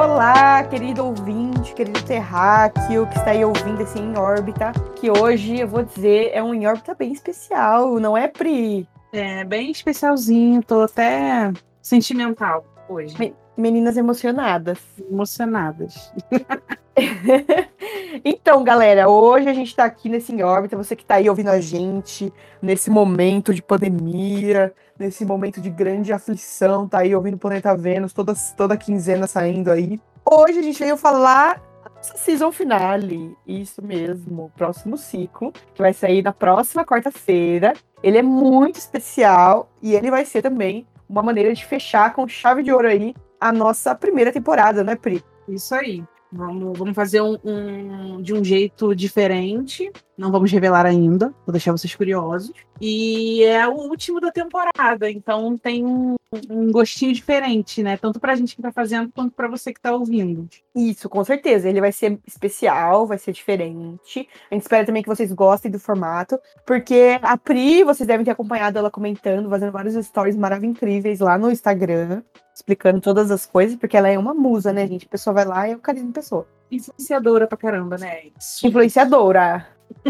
Olá, querido ouvinte, querido terráqueo que está aí ouvindo esse Em Órbita, que hoje eu vou dizer é um Em Órbita bem especial, não é, Pri? É, bem especialzinho, tô até sentimental hoje. Me- Meninas emocionadas. Emocionadas. então, galera, hoje a gente tá aqui nesse Em Órbita, você que tá aí ouvindo a gente nesse momento de pandemia, nesse momento de grande aflição, tá aí ouvindo Planeta Vênus, toda, toda quinzena saindo aí. Hoje a gente veio falar season finale, isso mesmo, próximo ciclo, que vai sair na próxima quarta-feira. Ele é muito especial e ele vai ser também uma maneira de fechar com chave de ouro aí a nossa primeira temporada, né, Pri? Isso aí. Vamos, vamos fazer um, um- de um jeito diferente. Não vamos revelar ainda, vou deixar vocês curiosos. E é o último da temporada, então tem um, um gostinho diferente, né? Tanto pra gente que tá fazendo, quanto pra você que tá ouvindo. Isso, com certeza. Ele vai ser especial, vai ser diferente. A gente espera também que vocês gostem do formato, porque a Pri, vocês devem ter acompanhado ela comentando, fazendo vários stories maravilhosos incríveis lá no Instagram, explicando todas as coisas, porque ela é uma musa, né, gente? A pessoa vai lá e é o carisma da pessoa. Influenciadora pra caramba, né? Influenciadora.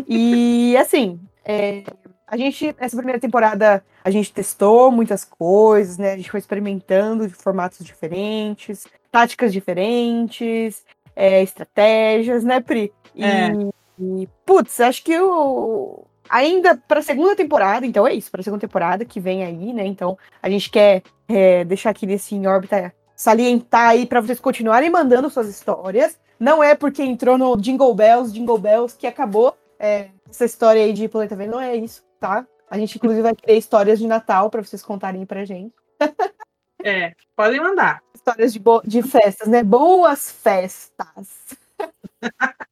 E assim, é, a gente, essa primeira temporada, a gente testou muitas coisas, né? A gente foi experimentando de formatos diferentes, táticas diferentes, é, estratégias, né, Pri? E, É. e, putz, acho que o. Ainda para a segunda temporada, então é isso, para a segunda temporada que vem aí, né? Então a gente quer é, deixar aqui nesse em órbita salientar aí para vocês continuarem mandando suas histórias. Não é porque entrou no Jingle Bells, Jingle Bells que acabou é, essa história aí de Planeta Vênus, não é isso, tá? A gente, inclusive, vai criar histórias de Natal para vocês contarem pra gente. É, podem mandar. Histórias de, de festas, né? Boas festas!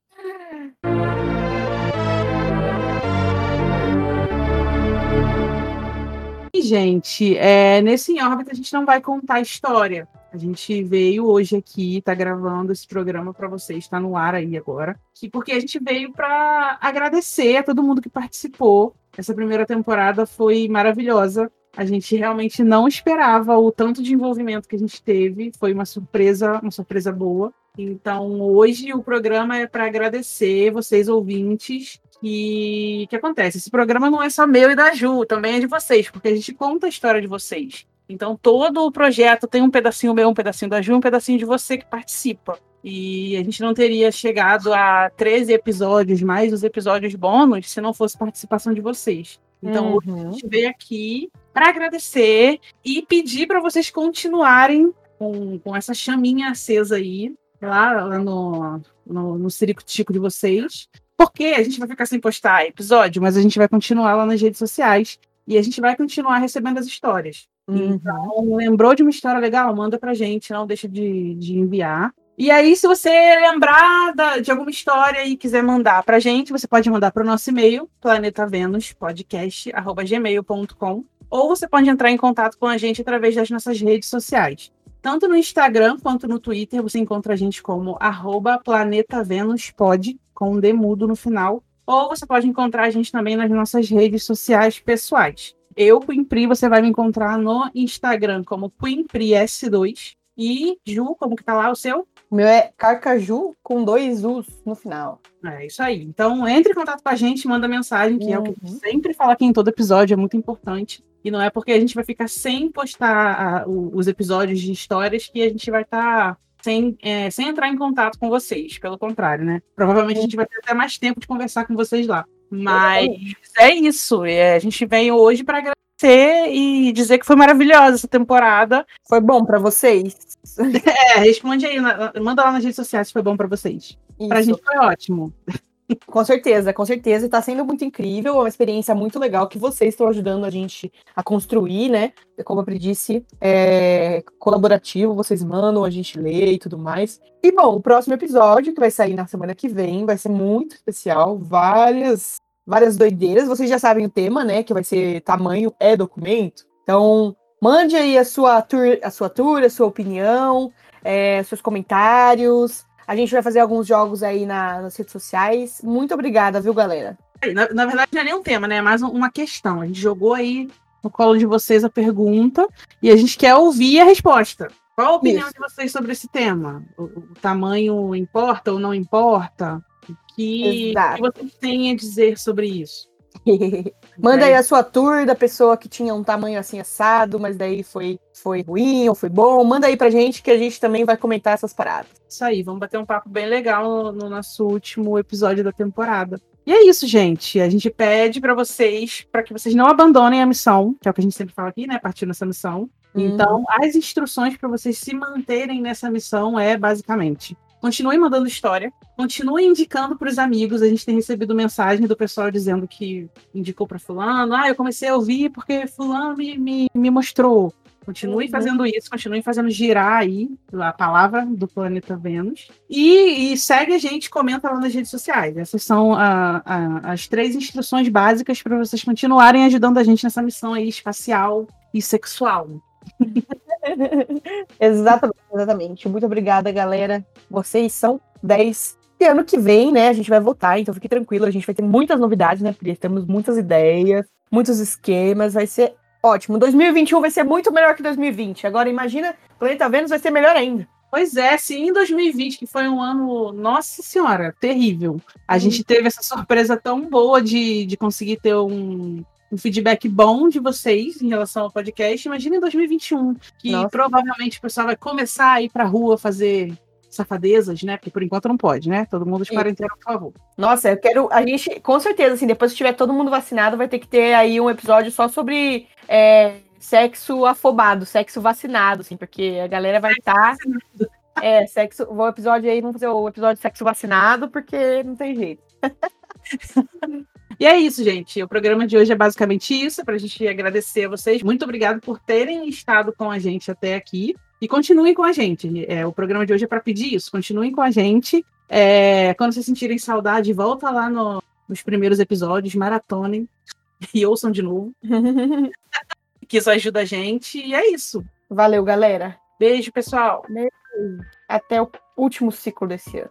E, gente, é, nesse Em Órbita a gente não vai contar história. A gente veio hoje aqui, tá gravando esse programa para vocês, está no ar aí agora. Que, porque a gente veio para agradecer a todo mundo que participou. Essa primeira temporada foi maravilhosa. A gente realmente não esperava o tanto de envolvimento que a gente teve. Foi uma surpresa, uma surpresa boa. Então, hoje o programa é para agradecer vocês ouvintes que que acontece? Esse programa não é só meu e da Ju, também é de vocês, porque a gente conta a história de vocês. Então, todo o projeto tem um pedacinho meu, um pedacinho da Ju, um pedacinho de você que participa. E a gente não teria chegado a 13 episódios, mais os episódios bônus, se não fosse participação de vocês. Então, hoje a Uhum. gente veio aqui para agradecer e pedir para vocês continuarem com, com essa chaminha acesa aí, lá, lá no, no, no Ciricutico de vocês. Porque a gente vai ficar sem postar episódio, mas a gente vai continuar lá nas redes sociais e a gente vai continuar recebendo as histórias. Uhum. Então, lembrou de uma história legal? Manda pra gente, não deixa de, de enviar. E aí, se você lembrar da- de alguma história e quiser mandar pra gente, você pode mandar para o nosso e-mail, planetavenuspodcast.gmail.com ou você pode entrar em contato com a gente através das nossas redes sociais. Tanto no Instagram quanto no Twitter, você encontra a gente como arroba planetavenuspod, com um demudo no final. Ou você pode encontrar a gente também nas nossas redes sociais pessoais. Eu, Quimpri, você vai me encontrar no Instagram como QuimpriS2. E Ju, como que tá lá o seu? O meu é Carcaju com dois U's no final. É isso aí. Então, entre em contato com a gente, manda mensagem, que é o que Uhum. sempre fala aqui em todo episódio, é muito importante. E não é porque a gente vai ficar sem postar o- os episódios de histórias que a gente vai estar sem, é, sem entrar em contato com vocês. Pelo contrário, né? Provavelmente a gente vai ter até mais tempo de conversar com vocês lá. Mas é isso. é, a gente veio hoje para agradecer e dizer que foi maravilhosa essa temporada. Foi bom pra vocês? É, responde aí, manda lá nas redes sociais se foi bom para vocês. Pra Isso. gente foi ótimo. Com certeza, com certeza. Está sendo muito incrível, é uma experiência muito legal que vocês estão ajudando a gente a construir, né? Como Pri disse, é colaborativo, vocês mandam, a gente lê e tudo mais. E bom, o próximo episódio, que vai sair na semana que vem, vai ser muito especial, várias, várias doideiras. Vocês já sabem o tema, né? Que vai ser tamanho é documento. Então, mande aí a sua tour, a sua tour, a sua opinião, é, seus comentários. A gente vai fazer alguns jogos aí na- nas redes sociais. Muito obrigada, viu, galera? Na, na verdade, não é nem um tema, né? É mais um- uma questão. A gente jogou aí no colo de vocês a pergunta e a gente quer ouvir a resposta. Qual a opinião Isso. de vocês sobre esse tema? O, o tamanho importa ou não importa? O que, que vocês têm a dizer sobre isso? Manda aí a sua tour da pessoa que tinha um tamanho assim assado, mas daí foi, foi ruim ou foi bom. Manda aí pra gente que a gente também vai comentar essas paradas. Isso aí, vamos bater um papo bem legal no, no nosso último episódio da temporada. E é isso, gente. A gente pede pra vocês, para que vocês não abandonem a missão, que é o que a gente sempre fala aqui, né? Partir nessa missão. Então, as instruções para vocês se manterem nessa missão é basicamente: continue mandando história, continue indicando para os amigos. A gente tem recebido mensagem do pessoal dizendo que indicou para fulano, ah, eu comecei a ouvir porque fulano me, me, me mostrou. Continue Uhum. fazendo isso, continue fazendo girar aí a palavra do planeta Vênus. E, e segue a gente, comenta lá nas redes sociais. Essas são a- a- as três instruções básicas para vocês continuarem ajudando a gente nessa missão aí espacial e sexual. exatamente, exatamente. Muito obrigada, galera. Vocês são 10. E ano que vem, né, a gente vai votar, então fique tranquilo, a gente vai ter muitas novidades, né, porque temos muitas ideias, muitos esquemas, vai ser ótimo. 2021 vai ser muito melhor que 2020. Agora imagina, Planeta Vênus vai ser melhor ainda. Pois é, se em 2020, que foi um ano, nossa senhora, terrível, a gente teve essa surpresa tão boa de, de conseguir ter um, um feedback bom de vocês em relação ao podcast, imagina em 2021, que Nossa. provavelmente o pessoal vai começar a ir pra rua fazer safadezas, né? Porque por enquanto não pode, né? Todo mundo de quarentena, por favor. Nossa, eu quero. A gente, com certeza, assim, depois que tiver todo mundo vacinado, vai ter que ter aí um episódio só sobre é, sexo afobado, sexo vacinado, assim, porque a galera vai estar. É, sexo. O episódio aí, vamos fazer o episódio de sexo vacinado, porque não tem jeito. E é isso, gente. O programa de hoje é basicamente isso, para a gente agradecer a vocês. Muito obrigado por terem estado com a gente até aqui. E continuem com a gente. É, o programa de hoje é para pedir isso. Continuem com a gente. É, quando vocês sentirem saudade, volta lá no- nos primeiros episódios, maratonem e ouçam de novo, que isso ajuda a gente. E é isso. Valeu, galera. Beijo, pessoal. Até o último ciclo desse ano.